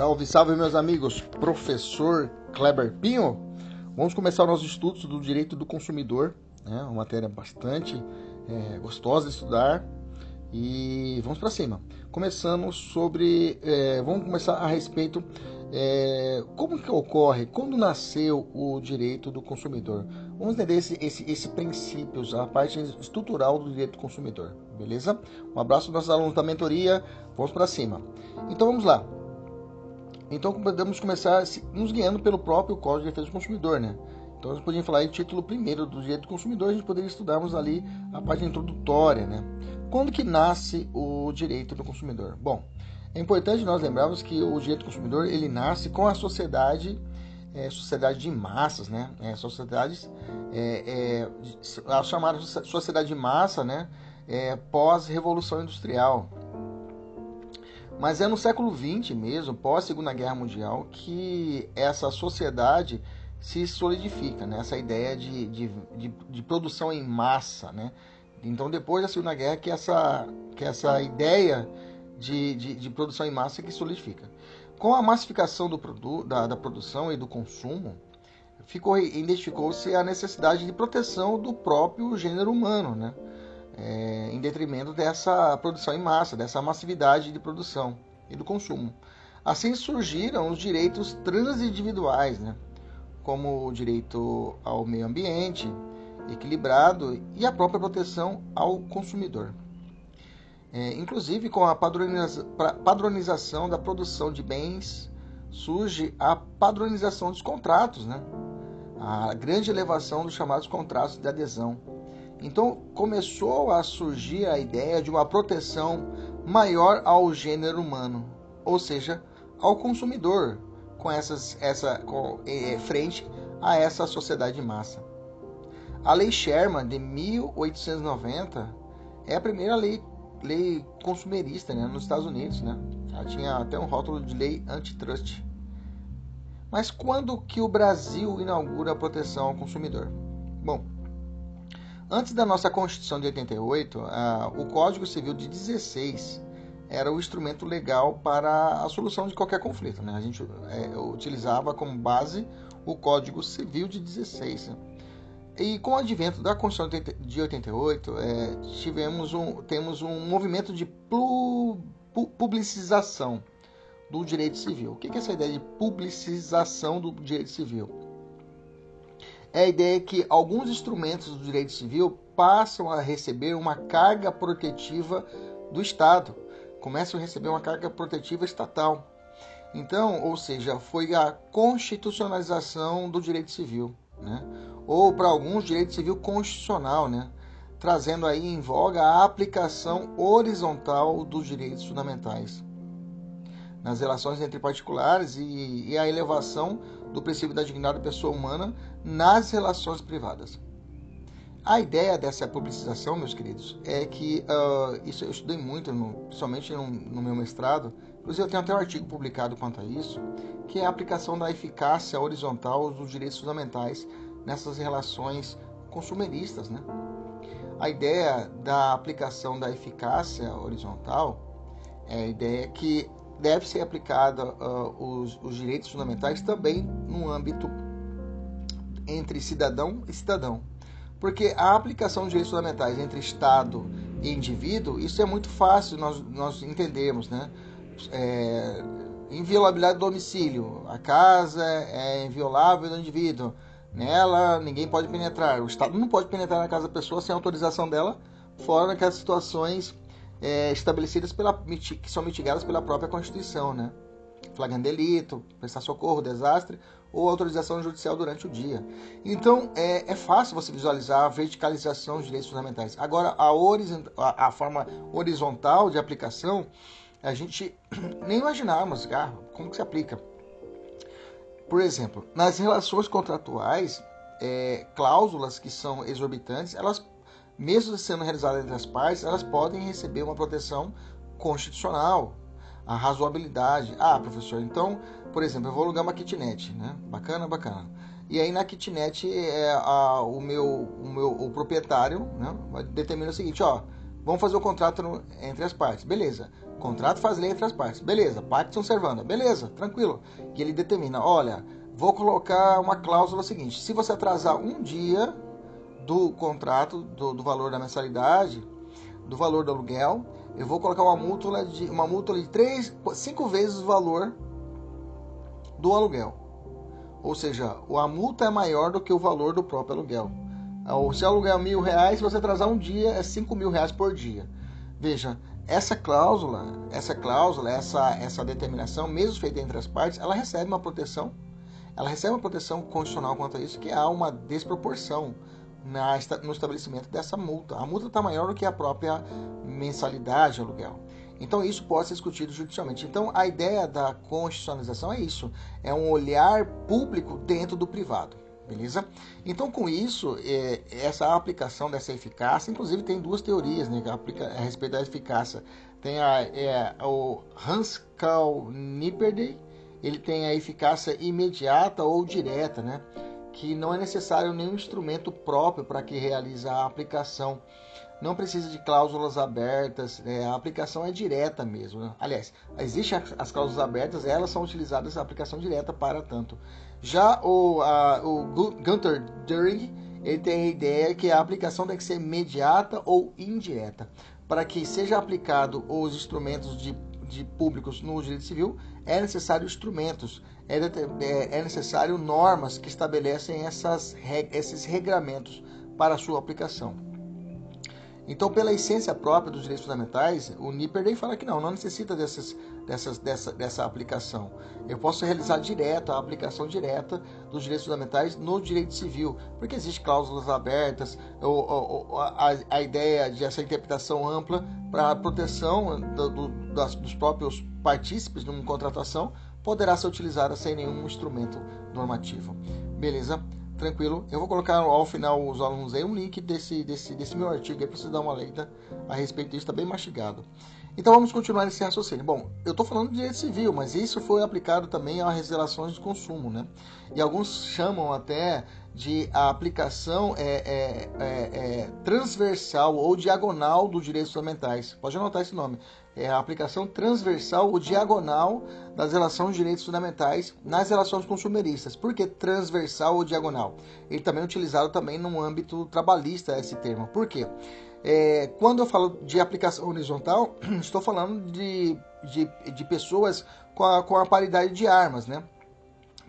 Salve, salve, meus amigos. Professor Kleber Pinho. Vamos começar nossos estudos do direito do consumidor, né? uma matéria bastante é, gostosa de estudar. E vamos para cima. Começando sobre. É, vamos começar a respeito. É, como que ocorre? Quando nasceu o direito do consumidor? Vamos entender esse, esse, esse princípios, a parte estrutural do direito do consumidor, beleza? Um abraço aos nossos alunos da mentoria. Vamos para cima. Então vamos lá. Então podemos começar nos guiando pelo próprio Código de Defesa do Consumidor, né? Então nós podíamos falar em título primeiro do direito do consumidor, a gente poderia estudarmos ali a parte introdutória, né? Quando que nasce o direito do consumidor? Bom, é importante nós lembrarmos que o direito do consumidor ele nasce com a sociedade, é, sociedade de massas, né? É, sociedades, é, é, a chamada sociedade de massa, né? É, pós-revolução industrial, mas é no século XX mesmo, pós Segunda Guerra Mundial, que essa sociedade se solidifica, né? essa ideia de, de, de, de, produção em massa. Né? Então, depois da Segunda Guerra, que essa, que essa ideia de, de, de produção em massa que solidifica. Com a massificação do produ da, da produção e do consumo, ficou identificou-se a necessidade de proteção do próprio gênero humano, né? É, em detrimento dessa produção em massa, dessa massividade de produção e do consumo. Assim surgiram os direitos transindividuais, né? como o direito ao meio ambiente equilibrado e a própria proteção ao consumidor. É, inclusive, com a padroniza padronização da produção de bens, surge a padronização dos contratos, né? a grande elevação dos chamados contratos de adesão então começou a surgir a ideia de uma proteção maior ao gênero humano, ou seja, ao consumidor, com essas, essa, com, é, frente a essa sociedade de massa. A Lei Sherman de 1890 é a primeira lei, lei consumerista né, nos Estados Unidos. Né? Ela tinha até um rótulo de lei antitrust. Mas quando que o Brasil inaugura a proteção ao consumidor? Bom, Antes da nossa Constituição de 88, o Código Civil de 16 era o instrumento legal para a solução de qualquer conflito. Né? A gente é, utilizava como base o Código Civil de 16. Né? E com o advento da Constituição de 88, é, tivemos um, temos um movimento de publicização do direito civil. O que é essa ideia de publicização do direito civil? É a ideia que alguns instrumentos do direito civil passam a receber uma carga protetiva do Estado, começam a receber uma carga protetiva estatal. Então, ou seja, foi a constitucionalização do direito civil, né? ou para alguns, direito civil constitucional, né? trazendo aí em voga a aplicação horizontal dos direitos fundamentais nas relações entre particulares e, e a elevação do princípio da dignidade da pessoa humana nas relações privadas. A ideia dessa publicização, meus queridos, é que uh, isso eu estudei muito, no, principalmente no, no, meu mestrado. Inclusive, eu tenho até um artigo publicado quanto a isso, que é a aplicação da eficácia horizontal dos direitos fundamentais nessas relações consumeristas. Né? A ideia da aplicação da eficácia horizontal é a ideia que deve ser aplicada uh, os, os direitos fundamentais também no âmbito entre cidadão e cidadão. Porque a aplicação de direitos fundamentais entre Estado e indivíduo, isso é muito fácil nós, nós entendermos, né? É, inviolabilidade do domicílio. A casa é inviolável do indivíduo. Nela ninguém pode penetrar. O Estado não pode penetrar na casa da pessoa sem autorização dela, fora naquelas situações é, estabelecidas pela, que são mitigadas pela própria Constituição, né? Flagrante delito, prestar socorro, desastre ou autorização judicial durante o dia. Então, é, é fácil você visualizar a verticalização dos direitos fundamentais. Agora, a, a, forma horizontal de aplicação, a gente nem imaginamos ah, como que se aplica. Por exemplo, nas relações contratuais, é, cláusulas que são exorbitantes, elas mesmo sendo realizadas entre as partes, elas podem receber uma proteção constitucional, a razoabilidade. Ah, professor, então, por exemplo, eu vou alugar uma kitnet, né? Bacana, bacana. E aí na kitnet é, a, o meu, o meu o proprietário, né, determina o seguinte, ó, vamos fazer o contrato no, entre as partes, beleza? Contrato faz lei entre as partes. Beleza. Pactum servanda. Beleza, tranquilo. E ele determina, olha, vou colocar uma cláusula seguinte. Se você atrasar um dia do contrato, do, do valor da mensalidade, do valor do aluguel, eu vou colocar uma multa de uma multa de três, cinco vezes o valor do aluguel. Ou seja, a multa é maior do que o valor do próprio aluguel. Se o aluguel é mil reais, se você atrasar um dia, é cinco mil reais por dia. Veja, essa cláusula, essa cláusula, essa, essa determinação, mesmo feita entre as partes, ela recebe uma proteção. Ela recebe uma proteção constitucional quanto a isso, que há uma desproporção na, no estabelecimento dessa multa. A multa está maior do que a própria mensalidade de aluguel. Então isso pode ser discutido judicialmente. Então a ideia da constitucionalização é isso, é um olhar público dentro do privado. Beleza? Então, com isso, é, essa aplicação dessa eficácia, inclusive tem duas teorias né, a respeito da eficácia. Tem a, é, o Hans Karl Nipperdey, ele tem a eficácia imediata ou direta, né? Que não é necessário nenhum instrumento próprio para que realize a aplicação. Não precisa de cláusulas abertas, né? a aplicação é direta mesmo. Né? Aliás, existem as cláusulas abertas, elas são utilizadas a aplicação direta para tanto. Já o, a, o Düring, ele tem a ideia que a aplicação tem que ser imediata ou indireta. Para que seja aplicado os instrumentos de, de públicos no direito civil, é necessário instrumentos, é, é, é necessário normas que estabelecem essas, esses regramentos para a sua aplicação. Então, pela essência própria dos direitos fundamentais, o Nipperdey fala que não, não necessita dessas, dessas, dessa, dessa aplicação. Eu posso realizar direto a aplicação direta dos direitos fundamentais no direito civil, porque existem cláusulas abertas, ou, ou, a, a, ideia de essa interpretação ampla para a proteção do, do, das, dos próprios partícipes de uma contratação poderá ser utilizada sem nenhum instrumento normativo. Beleza? tranquilo. Eu vou colocar ao final os alunos aí um link desse, desse, desse meu artigo aí para vocês dar uma lida a respeito disso, está bem mastigado. Então vamos continuar esse raciocínio. Bom, eu estou falando de direito civil, mas isso foi aplicado também às relações de consumo, né? E alguns chamam até de a aplicação é, é, é, é transversal ou diagonal dos direitos fundamentais. Pode anotar esse nome é a aplicação transversal ou diagonal das relações de direitos fundamentais nas relações consumeristas. Por que transversal ou diagonal? Ele também é utilizado também no âmbito trabalhista esse termo. Por quê? É, quando eu falo de aplicação horizontal, estou falando de, de, de pessoas com a, com a paridade de armas, né?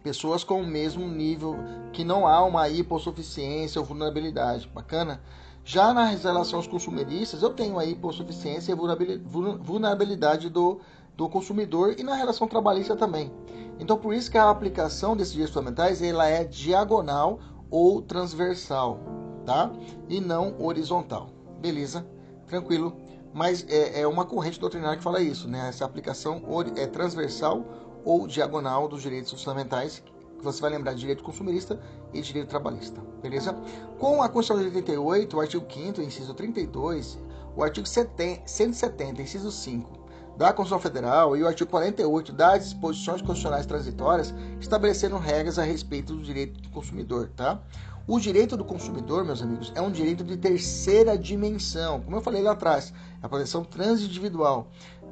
Pessoas com o mesmo nível, que não há uma hipossuficiência ou vulnerabilidade. Bacana? Já nas relações consumeristas, eu tenho aí hipossuficiência e vulnerabilidade do, do consumidor e na relação trabalhista também. Então, por isso que a aplicação desses direitos fundamentais ela é diagonal ou transversal, tá? E não horizontal. Beleza? Tranquilo. Mas é, é uma corrente doutrinária que fala isso, né? Essa aplicação é transversal ou diagonal dos direitos fundamentais você vai lembrar de direito consumerista e direito trabalhista, beleza? Com a Constituição de 88, o artigo 5 inciso 32, o artigo 170, inciso 5 da Constituição Federal e o artigo 48 das disposições constitucionais transitórias estabeleceram regras a respeito do direito do consumidor, tá? O direito do consumidor, meus amigos, é um direito de terceira dimensão, como eu falei lá atrás, a proteção transindividual,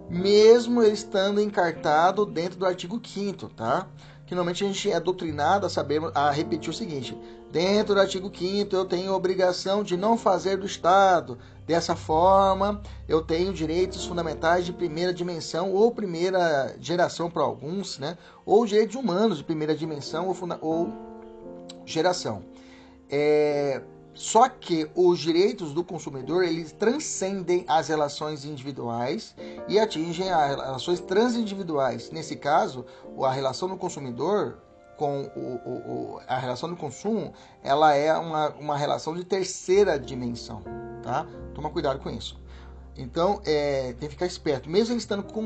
mesmo estando encartado dentro do artigo 5 tá? Que normalmente a gente é doutrinado a saber, a repetir o seguinte: dentro do artigo 5 eu tenho obrigação de não fazer do Estado. Dessa forma, eu tenho direitos fundamentais de primeira dimensão ou primeira geração para alguns, né? Ou direitos humanos de primeira dimensão ou, ou geração. É, só que os direitos do consumidor eles transcendem as relações individuais e atingem as relações transindividuais. Nesse caso, a relação do consumidor com o, o, o, a relação do consumo, ela é uma, uma relação de terceira dimensão, tá? Toma cuidado com isso. Então, é, tem que ficar esperto. Mesmo estando com,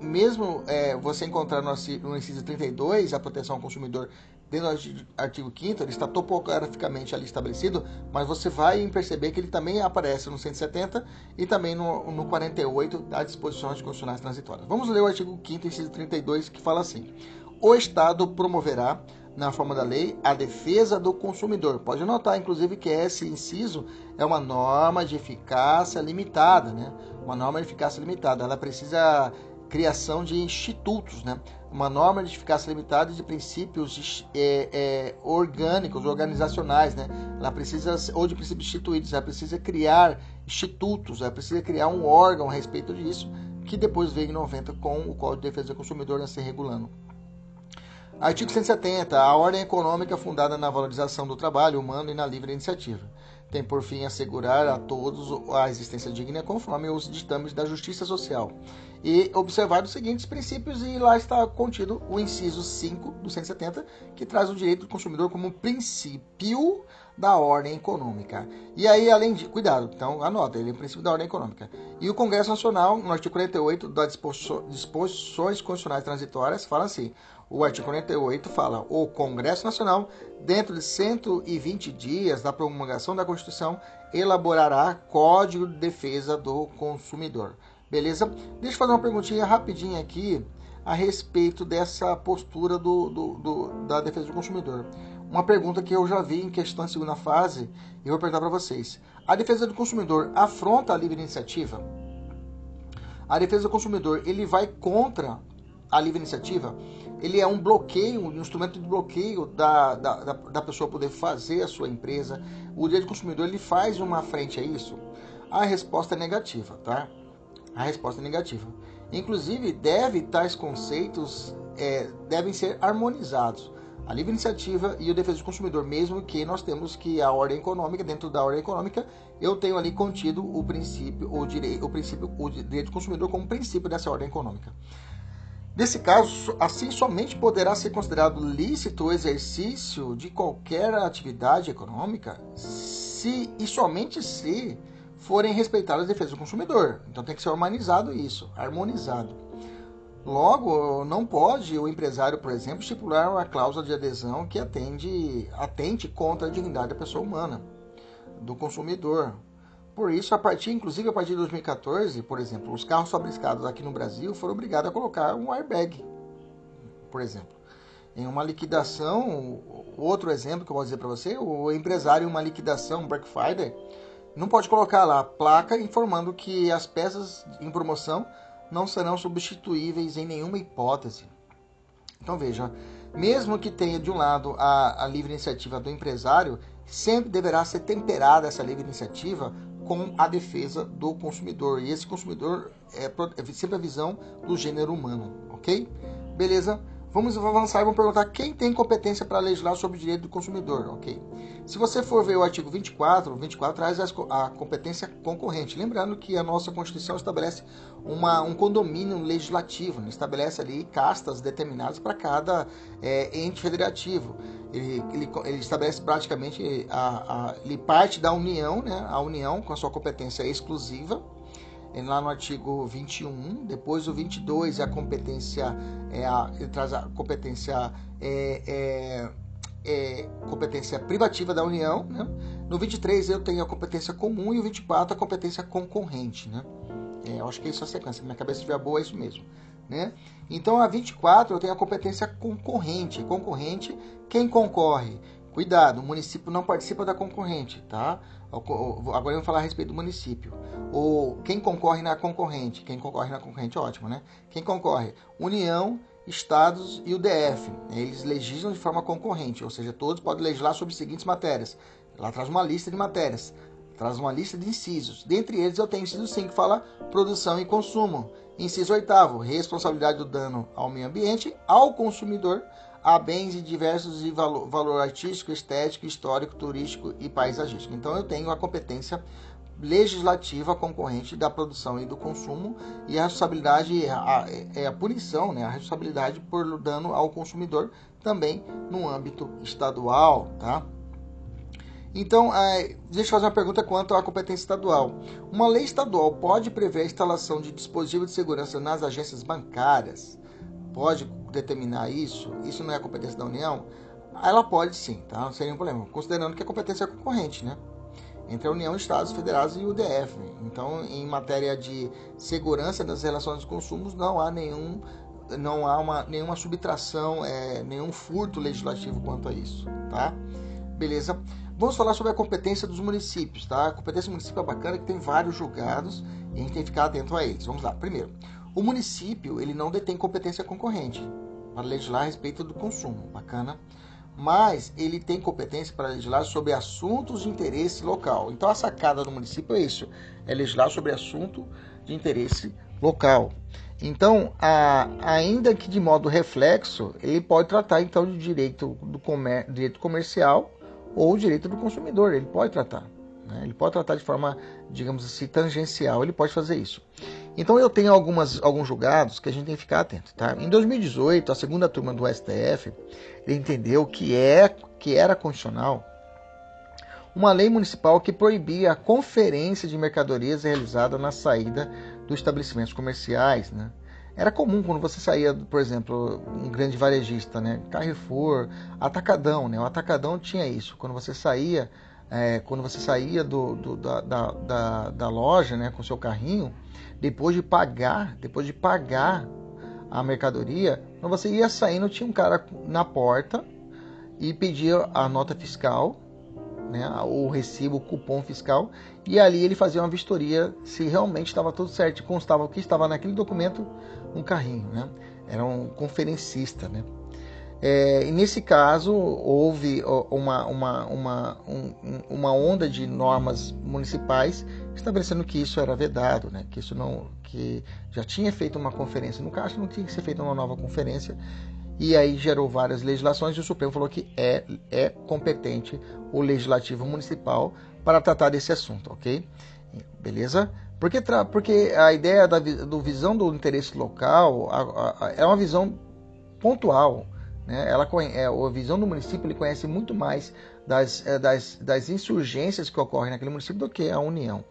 mesmo é, você encontrar no, no inciso 32 a proteção ao consumidor dentro do artigo 5 ele está topograficamente ali estabelecido, mas você vai perceber que ele também aparece no 170 e também no, no 48 das disposições constitucionais transitórias. Vamos ler o artigo 5 inciso 32, que fala assim: O Estado promoverá, na forma da lei a defesa do consumidor. Pode notar, inclusive, que esse inciso é uma norma de eficácia limitada, né? Uma norma de eficácia limitada. Ela precisa criação de institutos, né? Uma norma de eficácia limitada de princípios é, é, orgânicos, organizacionais, né? Ela precisa, ou de princípios instituídos, ela precisa criar institutos, ela precisa criar um órgão a respeito disso, que depois veio em 90 com o Código de Defesa do Consumidor a ser regulando. Artigo 170. A ordem econômica fundada na valorização do trabalho humano e na livre iniciativa. Tem por fim assegurar a todos a existência digna conforme os ditames da justiça social. E observar os seguintes princípios, e lá está contido o inciso 5 do 170, que traz o direito do consumidor como princípio da ordem econômica. E aí, além de. Cuidado, então anota, ele é o princípio da ordem econômica. E o Congresso Nacional, no artigo 48 das disposições constitucionais transitórias, fala assim: o artigo 48 fala: o Congresso Nacional, dentro de 120 dias da promulgação da Constituição, elaborará Código de Defesa do Consumidor. Beleza? Deixa eu fazer uma perguntinha rapidinha aqui a respeito dessa postura do, do, do da defesa do consumidor. Uma pergunta que eu já vi em questão de segunda fase e vou perguntar para vocês. A defesa do consumidor afronta a livre iniciativa? A defesa do consumidor, ele vai contra a livre iniciativa? Ele é um bloqueio, um instrumento de bloqueio da, da, da pessoa poder fazer a sua empresa? O direito do consumidor, ele faz uma frente a isso? A resposta é negativa, tá? A resposta é negativa. Inclusive, deve tais conceitos é, devem ser harmonizados a livre iniciativa e o defesa do consumidor, mesmo que nós temos que a ordem econômica, dentro da ordem econômica, eu tenho ali contido o princípio, o direito, o princípio, o direito do consumidor como princípio dessa ordem econômica. Nesse caso, assim somente poderá ser considerado lícito o exercício de qualquer atividade econômica se e somente se forem respeitadas as defesas do consumidor. Então tem que ser harmonizado isso, harmonizado. Logo, não pode o empresário, por exemplo, estipular uma cláusula de adesão que atende, atente contra a dignidade da pessoa humana, do consumidor. Por isso, a partir, inclusive a partir de 2014, por exemplo, os carros fabricados aqui no Brasil foram obrigados a colocar um airbag, por exemplo. Em uma liquidação, outro exemplo que eu vou dizer para você, o empresário em uma liquidação, Black Friday, não pode colocar lá placa informando que as peças em promoção não serão substituíveis em nenhuma hipótese. Então veja, mesmo que tenha de um lado a, a livre iniciativa do empresário, sempre deverá ser temperada essa livre iniciativa com a defesa do consumidor. E esse consumidor é, é sempre a visão do gênero humano, ok? Beleza? Vamos avançar e vamos perguntar quem tem competência para legislar sobre o direito do consumidor, ok? Se você for ver o artigo 24, o 24 traz a competência concorrente. Lembrando que a nossa Constituição estabelece uma, um condomínio legislativo, né? estabelece ali castas determinadas para cada é, ente federativo. Ele, ele, ele, estabelece praticamente a, a, ele parte da União, né? a União com a sua competência exclusiva, lá no artigo 21, depois o 22 é a competência, é a, ele traz a competência, é, é, é, competência privativa da União, né? no 23 eu tenho a competência comum e o 24 a competência concorrente, né? É, eu acho que é isso a sequência, minha cabeça estiver boa é isso mesmo. Né? Então a 24 eu tenho a competência concorrente. Concorrente, quem concorre? Cuidado, o município não participa da concorrente, tá? Agora vou falar a respeito do município. Ou quem concorre na concorrente? Quem concorre na concorrente, ótimo, né? Quem concorre? União, Estados e o DF. Eles legislam de forma concorrente, ou seja, todos podem legislar sobre as seguintes matérias. Lá traz uma lista de matérias, traz uma lista de incisos. Dentre eles eu tenho inciso 5 que fala produção e consumo. Inciso 8 responsabilidade do dano ao meio ambiente, ao consumidor, a bens de diversos de valor, valor artístico, estético, histórico, turístico e paisagístico. Então eu tenho a competência legislativa concorrente da produção e do consumo e a responsabilidade é a, é a punição, né, a responsabilidade por dano ao consumidor também no âmbito estadual, tá? Então, é, deixa eu fazer uma pergunta quanto à competência estadual. Uma lei estadual pode prever a instalação de dispositivos de segurança nas agências bancárias? Pode determinar isso, isso não é competência da União, ela pode sim, tá? Não seria um problema, considerando que a competência é concorrente, né? Entre a União, Estados Federados e o DF. Então, em matéria de segurança das relações de consumos, não há nenhum não há uma, nenhuma subtração, é, nenhum furto legislativo quanto a isso, tá? Beleza? Vamos falar sobre a competência dos municípios, tá? A competência do município é bacana que tem vários julgados e a gente tem que ficar atento a eles. Vamos lá. Primeiro, o município ele não detém competência concorrente para legislar a respeito do consumo, bacana. Mas ele tem competência para legislar sobre assuntos de interesse local. Então a sacada do município é isso: é legislar sobre assunto de interesse local. Então, a, ainda que de modo reflexo, ele pode tratar então de direito do comer, direito comercial ou direito do consumidor. Ele pode tratar. Né? Ele pode tratar de forma, digamos assim, tangencial. Ele pode fazer isso. Então eu tenho algumas, alguns julgados que a gente tem que ficar atento. Tá? Em 2018, a segunda turma do STF entendeu que, é, que era constitucional uma lei municipal que proibia a conferência de mercadorias realizada na saída dos estabelecimentos comerciais. Né? Era comum quando você saía, por exemplo, um grande varejista, né? Carrefour, Atacadão, né? O Atacadão tinha isso. Quando você saía, é, quando você saía do, do da, da, da, da, loja, né, com seu carrinho, depois de pagar, depois de pagar a mercadoria, quando você ia saindo, tinha um cara na porta e pedia a nota fiscal né, o recibo, o cupom fiscal, e ali ele fazia uma vistoria se realmente estava tudo certo, constava o que estava naquele documento um carrinho, né? Era um conferencista, né? É, e nesse caso houve uma, uma, uma, um, uma onda de normas municipais estabelecendo que isso era vedado, né? que isso não, que já tinha feito uma conferência no caixa, não tinha que ser feita uma nova conferência e aí gerou várias legislações e o Supremo falou que é, é competente o legislativo municipal para tratar desse assunto, ok? Beleza? Porque, porque a ideia da do visão do interesse local a, a, é uma visão pontual. Né? Ela, é, a visão do município ele conhece muito mais das, é, das, das insurgências que ocorrem naquele município do que a União.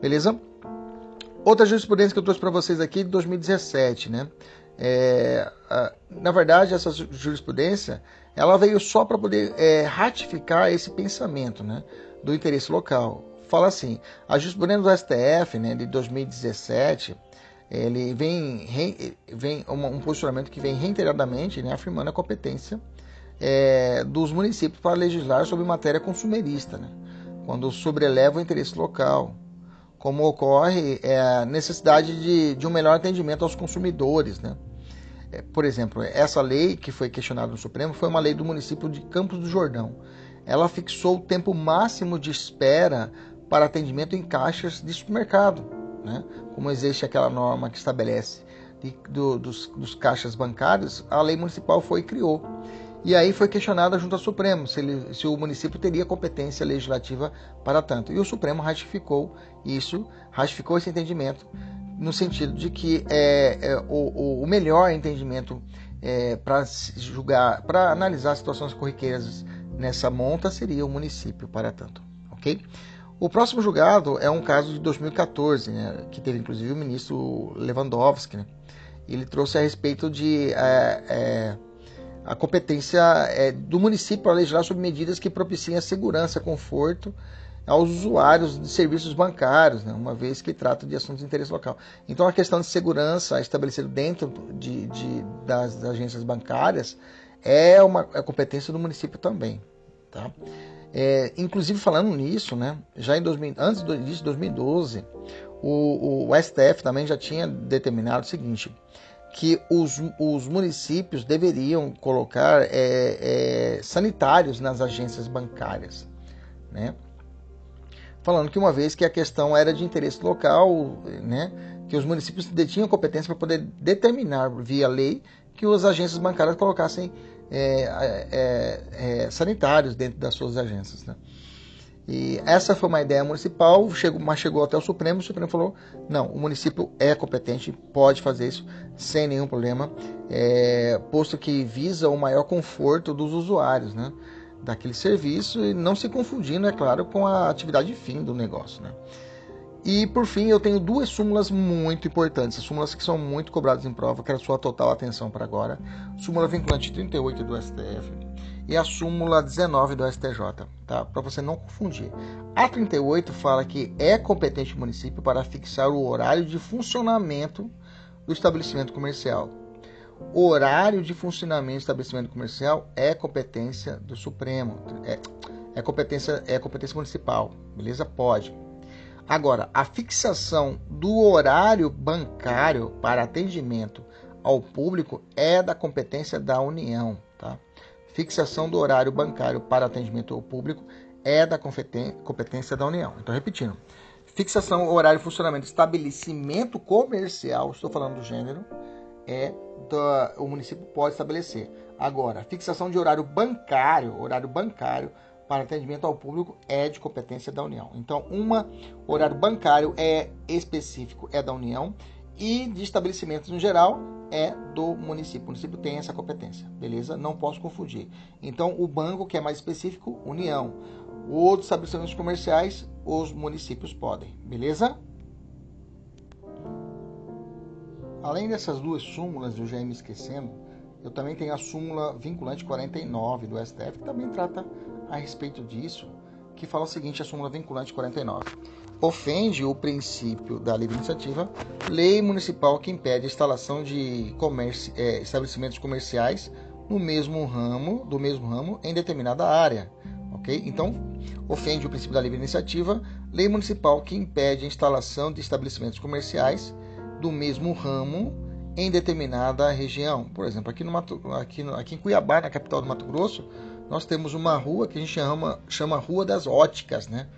Beleza? Outra jurisprudência que eu trouxe para vocês aqui de 2017, né? É, na verdade, essa jurisprudência ela veio só para poder é, ratificar esse pensamento né, do interesse local. Fala assim, a jurisprudência do STF né, de 2017 ele vem, vem um posicionamento que vem reiteradamente né, afirmando a competência é, dos municípios para legislar sobre matéria consumerista, né, quando sobreleva o interesse local, como ocorre é, a necessidade de, de um melhor atendimento aos consumidores. Né? É, por exemplo, essa lei que foi questionada no Supremo foi uma lei do município de Campos do Jordão. Ela fixou o tempo máximo de espera para atendimento em caixas de supermercado, né? como existe aquela norma que estabelece de, do, dos, dos caixas bancários, a lei municipal foi e criou. E aí foi questionada junto ao Supremo se, ele, se, o município teria competência legislativa para tanto. E o Supremo ratificou isso, ratificou esse entendimento, no sentido de que é, é o, o, melhor entendimento é, para julgar, para analisar situações corriqueiras nessa monta seria o município para tanto. Ok? O próximo julgado é um caso de 2014, né, que teve inclusive o ministro Lewandowski. Né? Ele trouxe a respeito de. É, é a competência é, do município para legislar sobre medidas que propiciem a segurança, conforto aos usuários de serviços bancários, né, uma vez que trata de assuntos de interesse local. Então, a questão de segurança estabelecida dentro de, de das, das, agências bancárias é uma é competência do município também. Tá? É, inclusive, falando nisso, né, já em 2000, antes do início de 2012, o, o STF também já tinha determinado o seguinte: que os, os municípios deveriam colocar é, é, sanitários nas agências bancárias, né? Falando que uma vez que a questão era de interesse local, né, que os municípios detinham competência para poder determinar via lei que as agências bancárias colocassem é, é, é sanitários dentro das suas agências, né? E essa foi uma ideia municipal, chegou, mas chegou até o Supremo, o Supremo falou, não, o município é competente, pode fazer isso sem nenhum problema, é, posto que visa o maior conforto dos usuários, né, daquele serviço, e não se confundindo, é claro, com a atividade fim do negócio, né. E por fim, eu tenho duas súmulas muito importantes, súmulas que são muito cobradas em prova, quero sua total atenção para agora. Súmula vinculante 38 do STF, e a súmula 19 do STJ, tá? Para você não confundir. A 38 fala que é competente o município para fixar o horário de funcionamento do estabelecimento comercial. horário de funcionamento do estabelecimento comercial é competência do Supremo, é, é competência é competência municipal, beleza? Pode. Agora, a fixação do horário bancário para atendimento ao público é da competência da União, tá? Fixação do horário bancário para atendimento ao público é da competência da União. Então, repetindo, fixação, horário, funcionamento, estabelecimento comercial, estou falando do gênero, é da, o município pode estabelecer. Agora, fixação de horário bancário, horário bancário para atendimento ao público é de competência da União. Então, uma horário bancário é específico, é da União e de estabelecimentos no geral é do município. O município tem essa competência, beleza? Não posso confundir. Então, o banco que é mais específico, União. Outros estabelecimentos comerciais, os municípios podem, beleza? Além dessas duas súmulas, eu já ia me esquecendo, eu também tenho a súmula vinculante 49 do STF, que também trata a respeito disso, que fala o seguinte, a súmula vinculante 49. Ofende o princípio da livre iniciativa, lei municipal que impede a instalação de comércio, é, estabelecimentos comerciais no mesmo ramo, do mesmo ramo em determinada área, ok? Então, ofende o princípio da livre iniciativa, lei municipal que impede a instalação de estabelecimentos comerciais do mesmo ramo em determinada região. Por exemplo, aqui, no Mato, aqui, no, aqui em Cuiabá, na capital do Mato Grosso, nós temos uma rua que a gente chama, chama Rua das Óticas, né?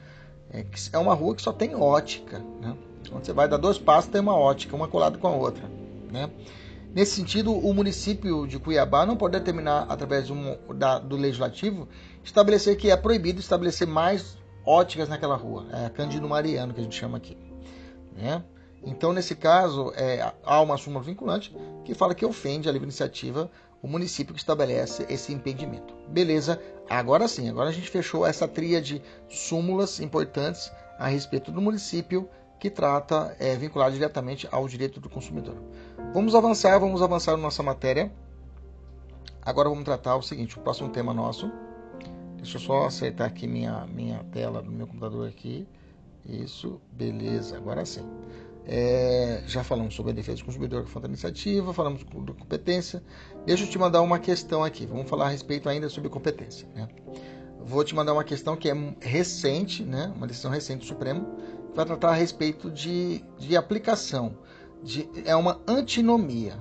É, é uma rua que só tem ótica, né? Quando você vai dar dois passos, tem uma ótica, uma colada com a outra, né? Nesse sentido, o município de Cuiabá não pode determinar, através um, da, do legislativo, estabelecer que é proibido estabelecer mais óticas naquela rua. É Cândido Mariano, que a gente chama aqui. Né? Então, nesse caso, é, há uma súmula vinculante que fala que ofende a livre iniciativa o município que estabelece esse impedimento. Beleza? Agora sim, agora a gente fechou essa tria de súmulas importantes a respeito do município que trata é, vinculado diretamente ao direito do consumidor. Vamos avançar, vamos avançar na nossa matéria. Agora vamos tratar o seguinte, o próximo tema nosso. Deixa eu só acertar aqui minha, minha tela do meu computador aqui. Isso, beleza, agora sim. É, já falamos sobre a defesa do consumidor que foi da iniciativa, falamos da competência. Deixa eu te mandar uma questão aqui. Vamos falar a respeito ainda sobre competência. Né? Vou te mandar uma questão que é recente, né? uma decisão recente do Supremo, que vai tratar a respeito de, de aplicação. De, é uma antinomia.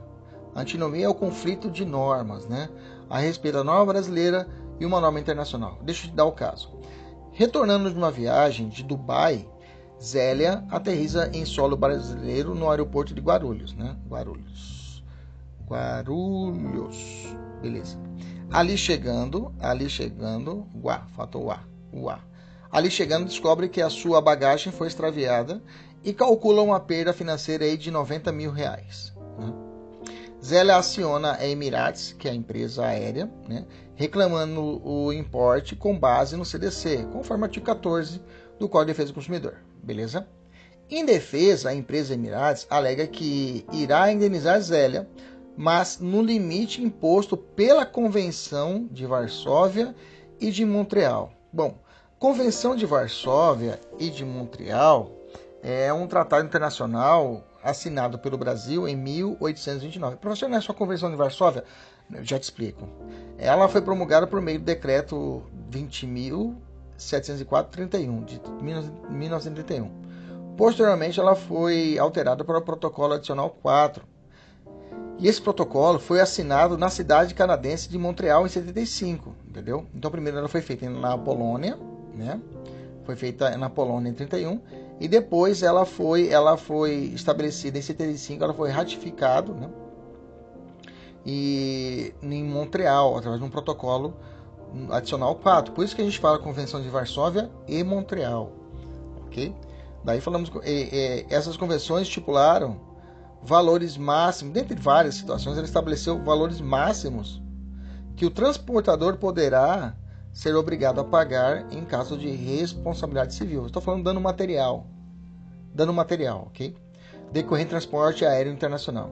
Antinomia é o conflito de normas né? a respeito da norma brasileira e uma norma internacional. Deixa eu te dar o caso. Retornando de uma viagem de Dubai Zélia aterriza em solo brasileiro no aeroporto de Guarulhos, né? Guarulhos. Guarulhos. Beleza. Ali chegando, ali chegando, Guá, faltou o A, o A. Ali chegando, descobre que a sua bagagem foi extraviada e calcula uma perda financeira aí de 90 mil reais. Né? Zélia aciona a Emirates, que é a empresa aérea, né? reclamando o importe com base no CDC, conforme o artigo 14 do Código de Defesa do Consumidor beleza? Em defesa, a empresa Emirates alega que irá indenizar Zélia, mas no limite imposto pela Convenção de Varsóvia e de Montreal. Bom, Convenção de Varsóvia e de Montreal é um tratado internacional assinado pelo Brasil em 1829. Professor, não é só a Convenção de Varsóvia? Eu já te explico. Ela foi promulgada por meio do decreto 20.000 704-31 de 1931. Posteriormente, ela foi alterada para o protocolo adicional 4. E esse protocolo foi assinado na cidade canadense de Montreal em 75, entendeu? Então, primeiro ela foi feita na Polônia, né? Foi feita na Polônia em 31 e depois ela foi ela foi estabelecida em 75, ela foi ratificado, né? E em Montreal, através de um protocolo adicional 4. Por isso que a gente fala Convenção de Varsóvia e Montreal. Ok? Daí falamos. essas convenções estipularam valores máximos, dentre várias situações, ele estabeleceu valores máximos que o transportador poderá ser obrigado a pagar em caso de responsabilidade civil. Estou falando dano material. Dano material, ok? Decorrente transporte aéreo internacional.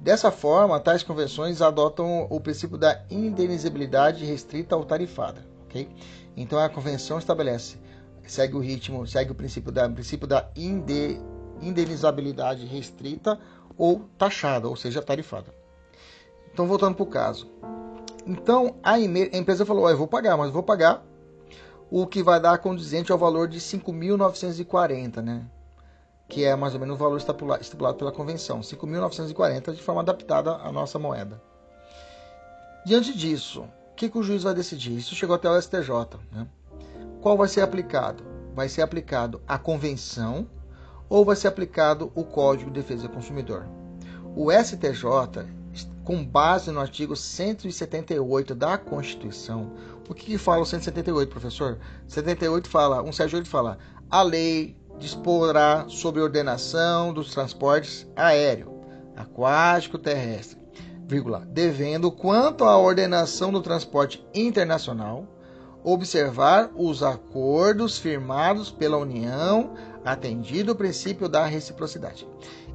Dessa forma, tais convenções adotam o princípio da indenizabilidade restrita ou tarifada. Okay? Então, a convenção estabelece, segue o ritmo, segue o princípio da, princípio da inde, indenizabilidade restrita ou taxada, ou seja, tarifada. Então, voltando para o caso. Então, a, empresa falou: eu vou pagar, mas vou pagar o que vai dar condizente ao valor de 5.940, né? Que é mais ou menos o valor estipulado pela convenção. 5.940 de forma adaptada à nossa moeda. Diante disso, o que, que o juiz vai decidir? Isso chegou até o STJ. Né? Qual vai ser aplicado? Vai ser aplicado a convenção ou vai ser aplicado o Código de Defesa do Consumidor? O STJ com base no artigo 178 da Constituição. O que, que fala o 178, professor? 78 fala, 178 fala, a lei disporá sobre ordenação dos transportes aéreo, aquático, terrestre, vírgula, devendo quanto à ordenação do transporte internacional observar os acordos firmados pela União, atendido o princípio da reciprocidade.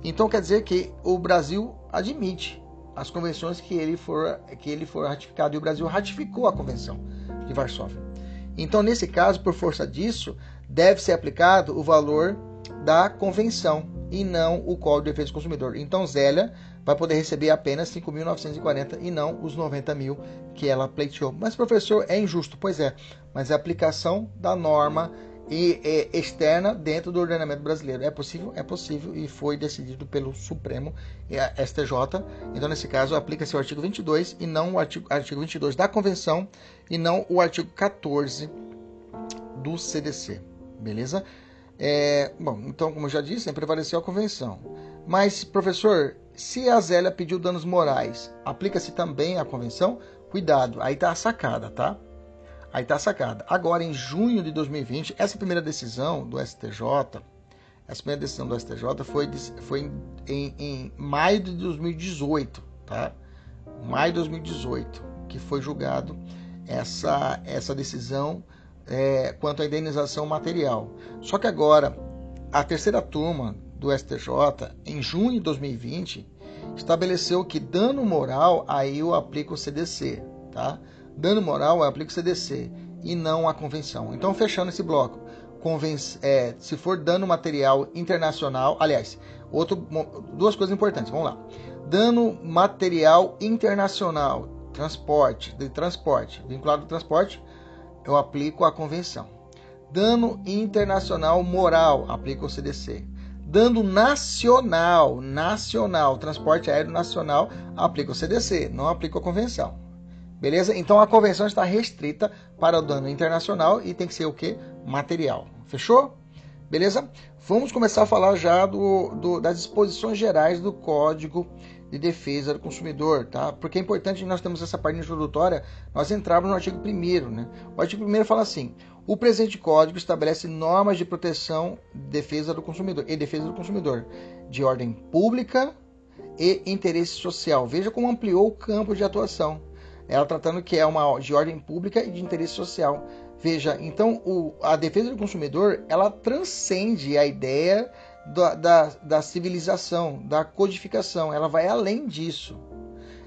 Então quer dizer que o Brasil admite as convenções que ele for que ele for ratificado e o Brasil ratificou a convenção de Varsóvia. Então, nesse caso, por força disso, deve ser aplicado o valor da convenção e não o Código de Defesa do Consumidor. Então, Zélia vai poder receber apenas 5.940 e não os 90 mil que ela pleiteou. Mas, professor, é injusto. Pois é, mas é a aplicação da norma e, e, externa dentro do ordenamento brasileiro. É possível? É possível e foi decidido pelo Supremo STJ. Então, nesse caso, aplica-se o artigo 22 e não o artigo, artigo 22 da Convenção e não o artigo 14 do CDC. Beleza? É, bom, então, como eu já disse, prevaleceu a Convenção. Mas, professor, se a Zélia pediu danos morais, aplica-se também a Convenção? Cuidado, aí tá a sacada, tá? Aí tá sacada. Agora, em junho de 2020, essa primeira decisão do STJ, essa primeira decisão do STJ foi, foi em, em maio de 2018, tá? Maio de 2018, que foi julgado essa, essa decisão é, quanto à indenização material. Só que agora, a terceira turma do STJ, em junho de 2020, estabeleceu que dano moral, aí eu aplico o CDC, tá? Dano moral, eu aplico o CDC e não a convenção. Então, fechando esse bloco, conven é, se for dano material internacional, aliás, outro, duas coisas importantes, vamos lá. Dano material internacional, transporte, de transporte, vinculado ao transporte, eu aplico a convenção. Dano internacional moral, aplico o CDC. Dano nacional, nacional, transporte aéreo nacional, aplico o CDC, não aplico a convenção. Beleza? Então a convenção está restrita para o dano internacional e tem que ser o que? Material. Fechou? Beleza? Vamos começar a falar já do, do, das disposições gerais do Código de Defesa do Consumidor, tá? Porque é importante nós temos essa parte introdutória, nós entrarmos no artigo 1 né? O artigo 1 fala assim: o presente código estabelece normas de proteção de defesa do consumidor e defesa do consumidor de ordem pública e interesse social. Veja como ampliou o campo de atuação ela tratando que é uma de ordem pública e de interesse social. Veja, então o, a defesa do consumidor ela transcende a ideia da, da, da, civilização, da codificação. Ela vai além disso.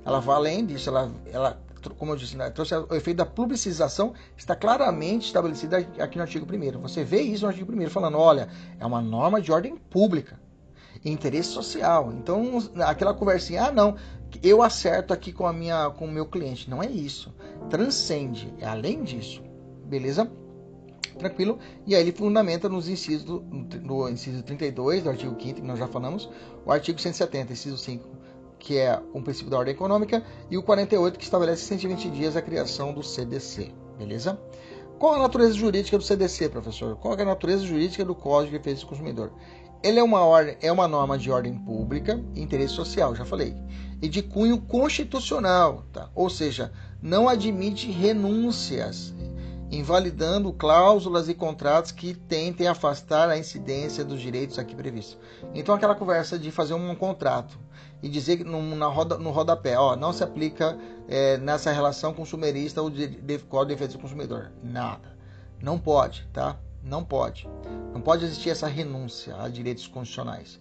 Ela vai além disso. Ela, ela como eu disse, né, trouxe o efeito da publicização, está claramente estabelecido aqui no artigo 1. Você vê isso no artigo 1 falando: olha, é uma norma de ordem pública interesse social. Então, aquela conversinha, ah, não, eu acerto aqui com a minha com o meu cliente. Não é isso. Transcende, é além disso. Beleza? Tranquilo? E aí ele fundamenta nos incisos do, no inciso 32 do artigo 5 que nós já falamos, o artigo 170, inciso 5, que é um princípio da ordem econômica, e o 48 que estabelece 120 dias a criação do CDC. Beleza? Qual a natureza jurídica do CDC, professor? Qual é a natureza jurídica do Código de Defesa do Consumidor? Ele é uma, ordem, é uma norma de ordem pública interesse social, já falei, e de cunho constitucional, tá? ou seja, não admite renúncias, invalidando cláusulas e contratos que tentem afastar a incidência dos direitos aqui previstos. Então, aquela conversa de fazer um contrato e dizer que no, na roda, no rodapé, ó, não se aplica é, nessa relação consumerista o de, de, Código de Defesa do Consumidor. Nada. Não pode, tá? Não pode. Não pode existir essa renúncia a direitos constitucionais.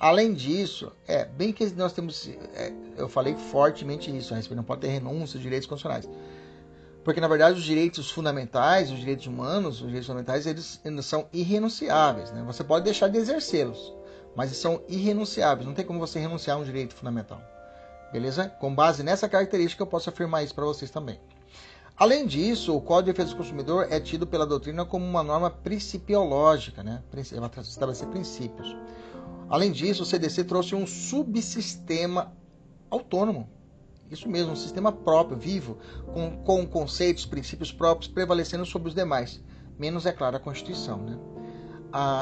Além disso, é bem que nós temos, é, eu falei fortemente isso, a respeito, não pode ter renúncia a direitos constitucionais. Porque, na verdade, os direitos fundamentais, os direitos humanos, os direitos fundamentais, eles, eles são irrenunciáveis. Né? Você pode deixar de exercê-los, mas eles são irrenunciáveis. Não tem como você renunciar a um direito fundamental. Beleza? Com base nessa característica, eu posso afirmar isso para vocês também. Além disso, o Código de Defesa do Consumidor é tido pela doutrina como uma norma principiológica, né? Ela estabelecer princípios. Além disso, o CDC trouxe um subsistema autônomo. Isso mesmo, um sistema próprio, vivo, com, com conceitos, princípios próprios prevalecendo sobre os demais, menos, é claro, a Constituição. Né?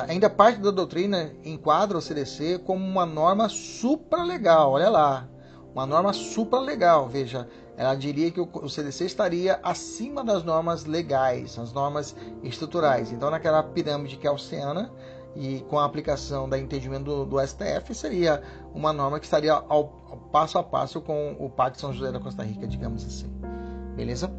Ainda parte da doutrina enquadra o CDC como uma norma supralegal, olha lá, uma norma supralegal, veja, ela diria que o, o CDC estaria acima das normas legais, as normas estruturais. Então, naquela pirâmide que é oceana, e com a aplicação da entendimento do, do, STF seria uma norma que estaria ao, ao, passo a passo com o Pacto São José da Costa Rica, digamos assim. Beleza?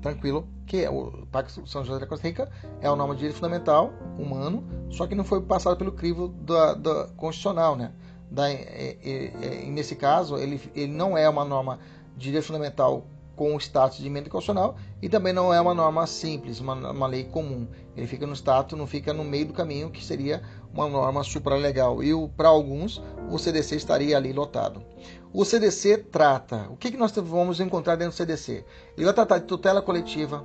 Tranquilo, que o Pacto São José da Costa Rica é uma norma de direito fundamental humano, só que não foi passado pelo crivo da, da constitucional, né? Da, é, é, é, nesse caso, ele, ele não é uma norma direito fundamental com o status de emenda constitucional e também não é uma norma simples, uma, uma lei comum. Ele fica no status, não fica no meio do caminho, que seria uma norma supralegal. E para alguns, o CDC estaria ali lotado. O CDC trata, o que, que nós vamos encontrar dentro do CDC? Ele vai tratar de tutela coletiva,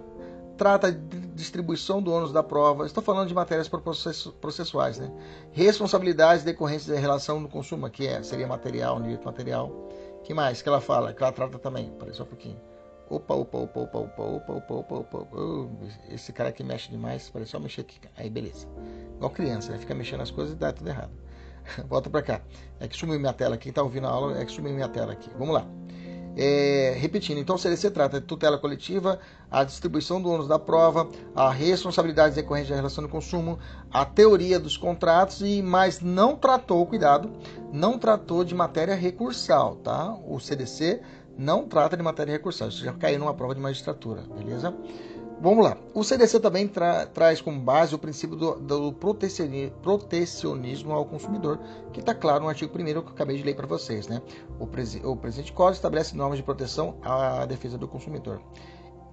trata de distribuição do ônus da prova, estou falando de matérias processuais, né? Responsabilidades decorrentes da relação do consumo, que é, seria material, direito material. Que mais que ela fala? Que ela trata também, parece um pouquinho. Opa, opa, opa, opa, opa, opa, opa, opa, opa, esse cara aqui mexe demais, parece só mexer aqui. Aí, beleza. Igual criança, né? Fica mexendo as coisas e dá tudo errado. Volta pra cá. É que sumiu minha tela aqui. Quem tá ouvindo a aula é que sumiu minha tela aqui. Vamos lá. É, repetindo, então, CDC trata de tutela coletiva, a distribuição do ônus da prova, a responsabilidade decorrente da relação de consumo, a teoria dos contratos e mas não tratou, cuidado, não tratou de matéria recursal, tá? O CDC não trata de matéria recursal, isso já caiu numa prova de magistratura, beleza? Vamos lá. O CDC também tra traz como base o princípio do, do protecionismo ao consumidor, que está claro no artigo 1 que eu acabei de ler para vocês. Né? O, presi o presente código estabelece normas de proteção à defesa do consumidor.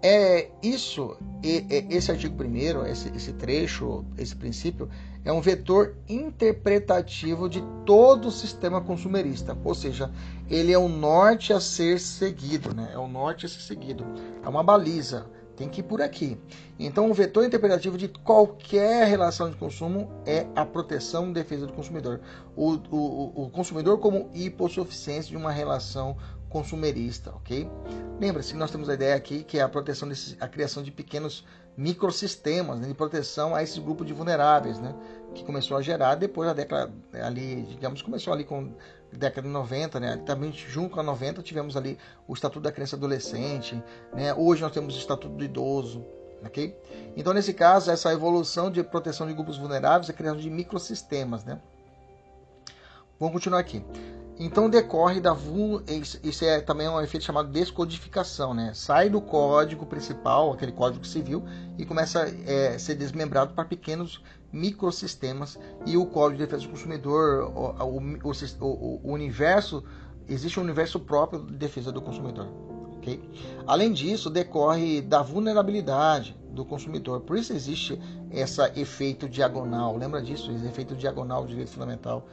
É isso, esse artigo 1 esse, esse trecho, esse princípio, é um vetor interpretativo de todo o sistema consumerista, ou seja, ele é o norte a ser seguido, né? É o norte a ser seguido, é uma baliza, tem que ir por aqui. Então, o vetor interpretativo de qualquer relação de consumo é a proteção e defesa do consumidor. O, o, o consumidor como hipossuficiência de uma relação consumerista, ok? Lembra-se que nós temos a ideia aqui que é a proteção, desse, a criação de pequenos microsistemas né, de proteção a esse grupo de vulneráveis, né, que começou a gerar depois da década ali, digamos, começou ali com década de 90, né, também junto com a 90 tivemos ali o Estatuto da Criança e Adolescente, né, hoje nós temos o Estatuto do Idoso, ok? Então, nesse caso, essa evolução de proteção de grupos vulneráveis é criação de microsistemas, né? Vamos continuar aqui. Então decorre da isso é também um efeito chamado descodificação, né? Sai do código principal, aquele código civil, e começa a é, ser desmembrado para pequenos microsistemas e o código de defesa do consumidor, o, o, o, o universo existe um universo próprio de defesa do consumidor. Okay? Além disso, decorre da vulnerabilidade do consumidor. Por isso existe esse efeito diagonal. Lembra disso? Esse efeito diagonal do direito fundamental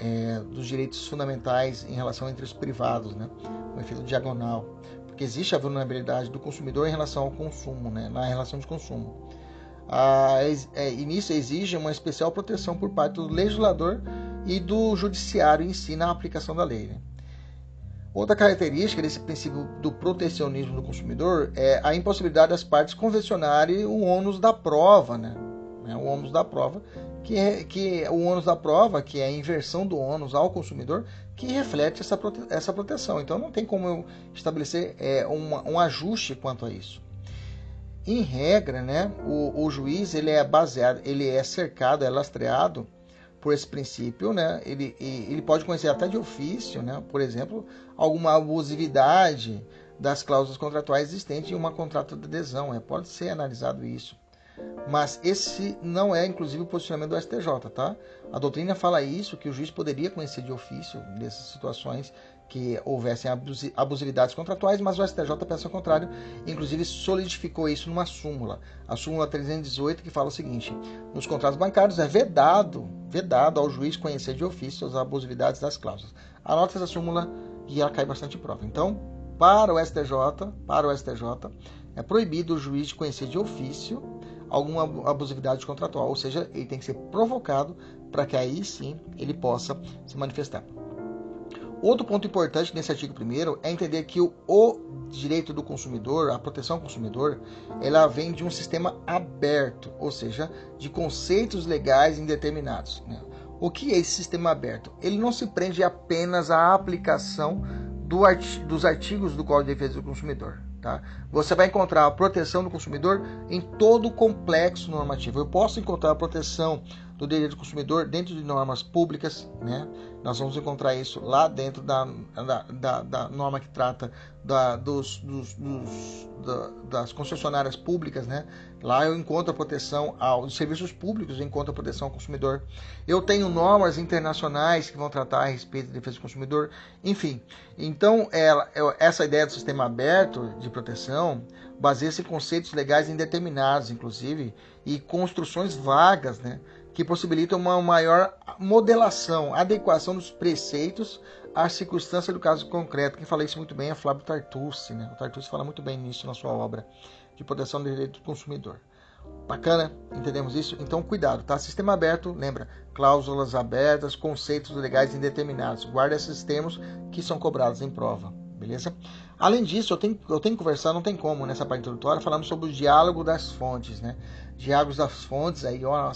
é, dos direitos fundamentais em relação entre os privados, né? o efeito diagonal, porque existe a vulnerabilidade do consumidor em relação ao consumo, né? na relação de consumo. Ah, é, e nisso exige uma especial proteção por parte do legislador e do judiciário em si na aplicação da lei. Né? Outra característica desse princípio do protecionismo do consumidor é a impossibilidade das partes convencionarem o ônus da prova, né? O ônus da prova, que é, que é o ônus da prova, que é a inversão do ônus ao consumidor, que reflete essa, prote essa proteção. Então não tem como eu estabelecer é, um, um ajuste quanto a isso. Em regra, né, o, o, juiz ele é baseado, ele é cercado, é lastreado por esse princípio, né? Ele, ele pode conhecer até de ofício, né? Por exemplo, alguma abusividade das cláusulas contratuais existentes em uma contrato de adesão. É, pode ser analisado isso. Mas esse não é, inclusive, o posicionamento do STJ, tá? A doutrina fala isso, que o juiz poderia conhecer de ofício dessas situações que houvessem abusividades contratuais, mas o STJ pensa o contrário, inclusive solidificou isso numa súmula, a súmula 318, que fala o seguinte: nos contratos bancários é vedado vedado ao juiz conhecer de ofício as abusividades das cláusulas. Anota essa súmula e ela cai bastante em prova. Então, para o STJ, para o STJ, é proibido o juiz de conhecer de ofício alguma abusividade contratual, ou seja, ele tem que ser provocado para que aí sim ele possa se manifestar. Outro ponto importante nesse artigo 1 é entender que o, o, direito do consumidor, a proteção ao consumidor, ela vem de um sistema aberto, ou seja, de conceitos legais indeterminados. Né? O que é esse sistema aberto? Ele não se prende apenas à aplicação do dos artigos do Código de Defesa do Consumidor. Tá? Você vai encontrar a proteção do consumidor em todo o complexo normativo. Eu posso encontrar a proteção do direito do consumidor dentro de normas públicas, né? Nós vamos encontrar isso lá dentro da, da, da, da norma que trata da, dos, dos, dos da, das concessionárias públicas, né? Lá eu encontro a proteção aos serviços públicos, eu encontro a proteção ao consumidor. Eu tenho normas internacionais que vão tratar a respeito da defesa do consumidor. Enfim, então ela, essa ideia do sistema aberto de proteção baseia-se em conceitos legais indeterminados, inclusive, e construções vagas, né? Que possibilitam uma maior modelação, adequação dos preceitos às circunstâncias do caso concreto. Quem fala isso muito bem é Flávio Tartucci. Né? O Tartucci fala muito bem nisso na sua obra de proteção do direito do consumidor. Bacana? Entendemos isso? Então, cuidado, tá? Sistema aberto, lembra? Cláusulas abertas, conceitos legais indeterminados. Guarda esses termos que são cobrados em prova, beleza? Além disso, eu tenho, eu tenho que conversar, não tem como, nessa parte introdutória, falamos sobre o diálogo das fontes, né? Diálogos das fontes, aí, ó,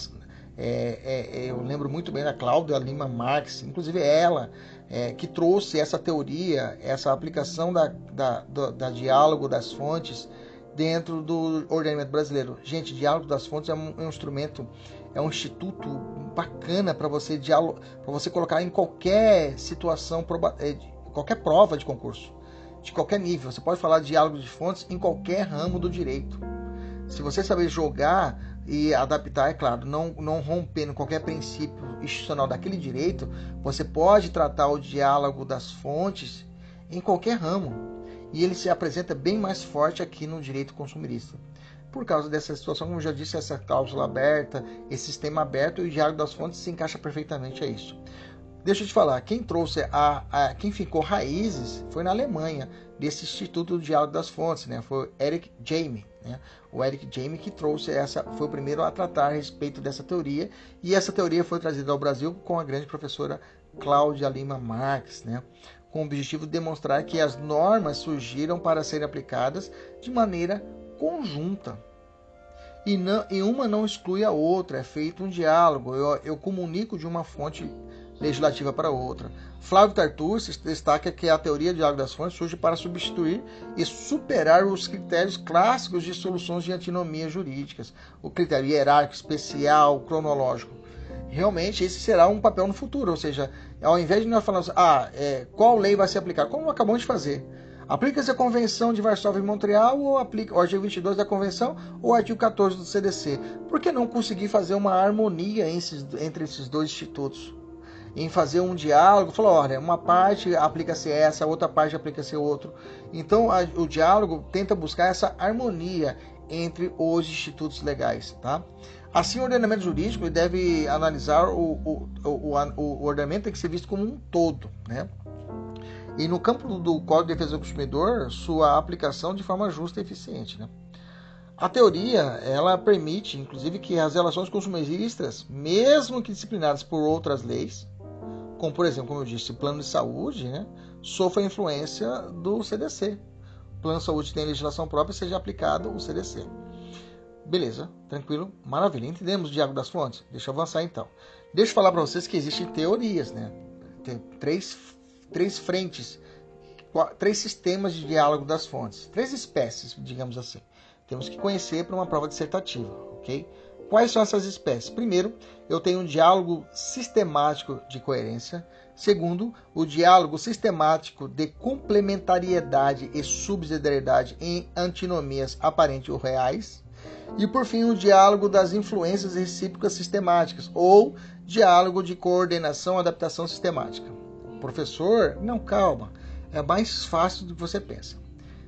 é, é, é, eu lembro muito bem da Cláudia Lima Marx, inclusive ela, é, que trouxe essa teoria, essa aplicação da, da, da, da, diálogo das fontes dentro do ordenamento brasileiro. Gente, diálogo das fontes é um, é um instrumento, é um instituto bacana para você para você colocar em qualquer situação, é, qualquer prova de concurso, de qualquer nível. Você pode falar de diálogo de fontes em qualquer ramo do direito. Se você saber jogar e adaptar, é claro, não, não rompendo qualquer princípio institucional daquele direito, você pode tratar o diálogo das fontes em qualquer ramo. E ele se apresenta bem mais forte aqui no direito consumirista. Por causa dessa situação, como eu já disse, essa cláusula aberta, esse sistema aberto, e o diálogo das fontes se encaixa perfeitamente a isso. Deixa eu te falar, quem trouxe a, a, quem ficou raízes foi na Alemanha, desse Instituto do Diálogo das Fontes, né? Foi Eric Jaime, né? O Eric Jaime que trouxe essa, foi o primeiro a tratar a respeito dessa teoria, e essa teoria foi trazida ao Brasil com a grande professora Cláudia Lima Marx, né? Com o objetivo de demonstrar que as normas surgiram para serem aplicadas de maneira conjunta, e, não, e, uma não exclui a outra, é feito um diálogo. Eu, eu comunico de uma fonte legislativa para outra. Flávio Tartucci destaca que a teoria de água das fontes surge para substituir e superar os critérios clássicos de soluções de antinomia jurídicas, o critério hierárquico, especial, cronológico. Realmente esse será um papel no futuro, ou seja, ao invés de nós falarmos, ah, é, qual lei vai ser aplicada, como acabamos de fazer, Aplica-se a Convenção de Varsóvia e Montreal ou aplica o artigo 22 da Convenção ou o artigo 14 do CDC? Por que não conseguir fazer uma harmonia entre esses dois institutos? Em fazer um diálogo, falou, olha, uma parte aplica-se essa, outra parte aplica-se outro. Então a, o diálogo tenta buscar essa harmonia entre os institutos legais, tá? Assim, o ordenamento jurídico deve analisar o, o, o, o, ordenamento tem que ser visto como um todo, né? E no campo do Código de Defesa do Consumidor, sua aplicação de forma justa e eficiente, né? A teoria, ela permite, inclusive, que as relações consumeristas, mesmo que disciplinadas por outras leis, como por exemplo, como eu disse, plano de saúde, né, sofre a influência do CDC. O plano de saúde tem legislação própria, seja aplicado o CDC. Beleza, tranquilo, maravilha. Entendemos o diálogo das fontes? Deixa eu avançar então. Deixa eu falar para vocês que existem teorias, né? Tem três, três frentes, três sistemas de diálogo das fontes, três espécies, digamos assim. Temos que conhecer para uma prova dissertativa, ok? Quais são essas espécies? Primeiro, eu tenho um diálogo sistemático de coerência. Segundo, o diálogo sistemático de complementariedade e subsidiariedade em antinomias aparentes ou reais. E por fim, o diálogo das influências recíprocas sistemáticas ou diálogo de coordenação adaptação sistemática. Professor, não, calma. É mais fácil do que você pensa.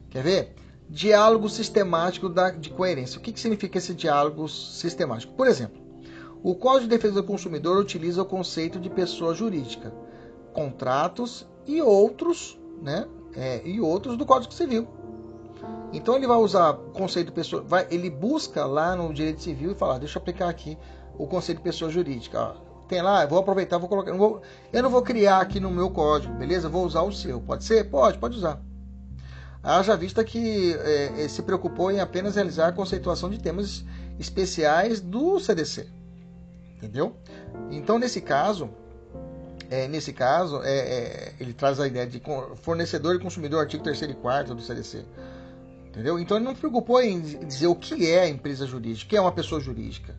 Quer ver? diálogo sistemático da, de coerência. O que, que significa esse diálogo sistemático? Por exemplo, O Código de Defesa do Consumidor utiliza o conceito de pessoa jurídica, contratos e outros, né? É, e outros do Código Civil. Então ele vai usar o conceito de pessoa, vai, ele busca lá no direito civil e fala, deixa eu aplicar aqui o conceito de pessoa jurídica. Ó, tem lá, vou aproveitar, vou colocar, não vou, eu não vou criar aqui no meu código, beleza? Vou usar o seu. Pode ser? Pode, pode usar. Haja vista que é, se preocupou em apenas realizar a conceituação de temas especiais do CDC. Entendeu? Então, nesse caso, é, nesse caso, é, é, ele traz a ideia de fornecedor e consumidor, artigo 3 e 4 do CDC. Entendeu? Então, ele não se preocupou em dizer o que é empresa jurídica, o que é uma pessoa jurídica,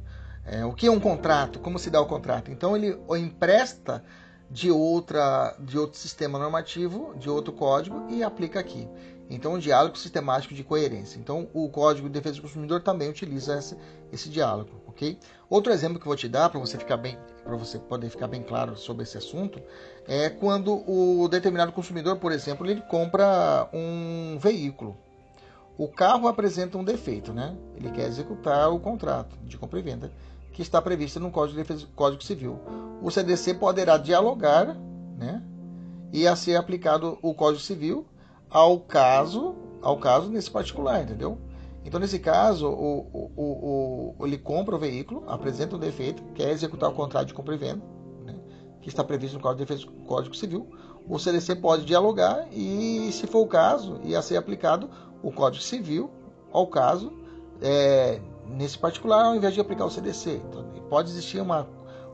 é, o que é um contrato, como se dá o contrato. Então, ele empresta de, outra, de outro sistema normativo, de outro código e aplica aqui. Então, um diálogo sistemático de coerência. Então, o Código de Defesa do Consumidor também utiliza esse, esse diálogo, ok? Outro exemplo que eu vou te dar para você ficar bem, para você poder ficar bem claro sobre esse assunto, é quando o determinado consumidor, por exemplo, ele compra um veículo. O carro apresenta um defeito, né? Ele quer executar o contrato de compra e venda que está previsto no Código, de Defesa, Código Civil. O CDC poderá dialogar, né? E a ser aplicado o Código Civil ao caso, ao caso nesse particular, entendeu? Então, nesse caso, o, o, o, ele compra o veículo, apresenta um defeito, quer executar o contrato de compra e venda, né, que está previsto no Código, de Defesa, Código Civil. O CDC pode dialogar e, se for o caso, ia ser aplicado o Código Civil ao caso, é, nesse particular, ao invés de aplicar o CDC. Então, pode existir uma,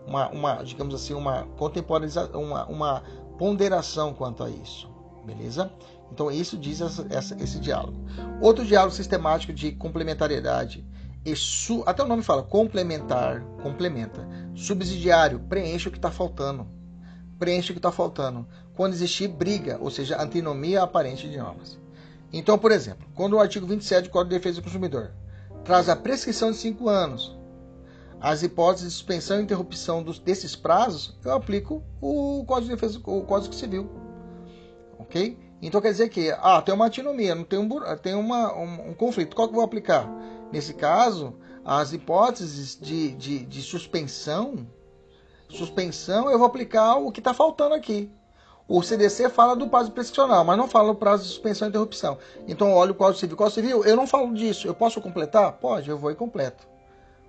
uma, uma digamos assim, uma contemporalização, uma, uma ponderação quanto a isso, beleza? Então, isso diz essa, essa, esse diálogo. Outro diálogo sistemático de complementariedade. Su, até o nome fala complementar, complementa. Subsidiário, preenche o que está faltando. Preenche o que está faltando. Quando existir briga, ou seja, antinomia aparente de normas. Então, por exemplo, quando o artigo 27 do Código de Defesa do Consumidor traz a prescrição de 5 anos, as hipóteses de suspensão e interrupção dos, desses prazos, eu aplico o Código de Defesa, o Código Civil. Ok? Então quer dizer que ah, tem uma antinomia, não tem, um, tem uma, um, um, conflito. Qual que eu vou aplicar? Nesse caso, as hipóteses de, de, de suspensão, suspensão, eu vou aplicar o que está faltando aqui. O CDC fala do prazo prescricional, mas não fala do prazo de suspensão e interrupção. Então, olha o Código Civil. Código Civil, eu não falo disso. Eu posso completar? Pode, eu vou e completo.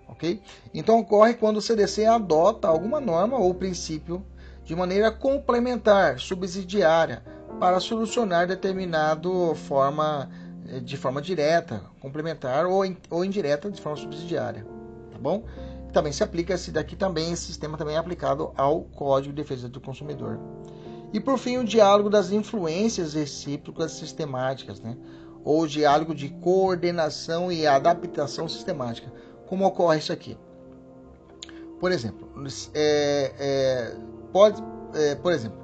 Ok? Então, ocorre quando o CDC adota alguma norma ou princípio de maneira complementar, subsidiária, para solucionar determinado forma eh, de forma direta, complementar ou, ou indireta de forma subsidiária, tá bom? Também se aplica esse daqui também, esse sistema também é aplicado ao Código de Defesa do Consumidor. E por fim, o diálogo das influências recíprocas sistemáticas, né? ou diálogo de coordenação e adaptação sistemática. Como ocorre isso aqui? Por exemplo, é, é, pode, é, por exemplo,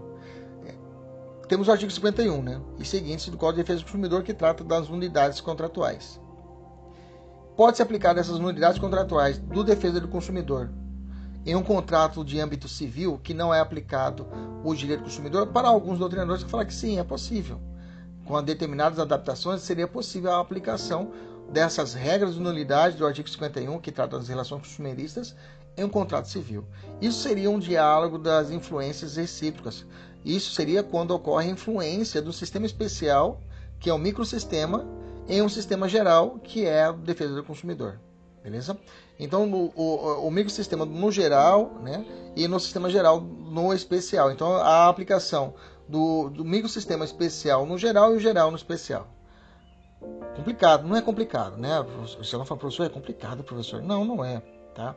temos o artigo 51 né, e seguintes do Código de Defesa do Consumidor que trata das unidades contratuais. Pode-se aplicar essas unidades contratuais do Defesa do Consumidor em um contrato de âmbito civil que não é aplicado o direito do consumidor, para alguns doutrinadores que falam que sim, é possível. Com determinadas adaptações, seria possível a aplicação dessas regras de nulidade do artigo 51, que trata das relações consumeristas, em um contrato civil. Isso seria um diálogo das influências recíprocas, isso seria quando ocorre influência do sistema especial, que é o microsistema, em um sistema geral, que é a defesa do consumidor. Beleza? Então, o, o microsistema no geral, né? E no sistema geral no especial. Então, a aplicação do, do microsistema especial no geral e o geral no especial. Complicado, não é complicado, né? Você não fala, professor, é complicado, professor. Não, não é, tá?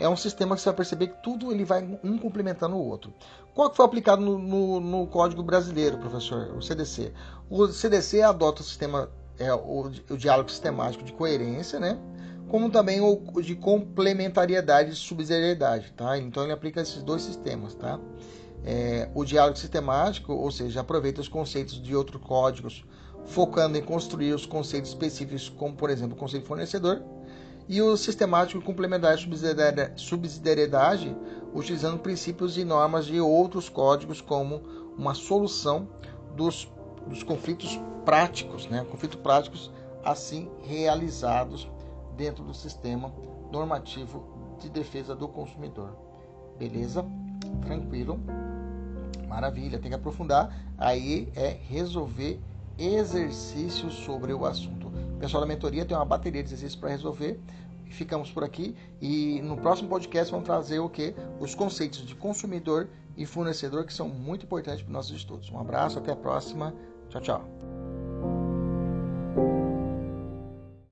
É um sistema que você vai perceber que tudo ele vai um complementando o outro. Qual que foi aplicado no, no, no Código Brasileiro, professor? O CDC. O CDC adota o sistema, é, o, o diálogo sistemático de coerência, né? Como também o de complementariedade e subsidiariedade, tá? Então ele aplica esses dois sistemas, tá? É, o diálogo sistemático, ou seja, aproveita os conceitos de outros códigos, focando em construir os conceitos específicos, como por exemplo o conceito fornecedor, e o sistemático complementar subsidiariedade, utilizando princípios e normas de outros códigos como uma solução dos, dos conflitos práticos, né? conflitos práticos assim realizados dentro do sistema normativo de defesa do consumidor. Beleza? Tranquilo? Maravilha, tem que aprofundar. Aí é resolver exercícios sobre o assunto. Pessoal da mentoria tem uma bateria de exercícios para resolver. Ficamos por aqui e no próximo podcast vamos trazer o que? Os conceitos de consumidor e fornecedor que são muito importantes para os nossos estudos. Um abraço, até a próxima. Tchau, tchau.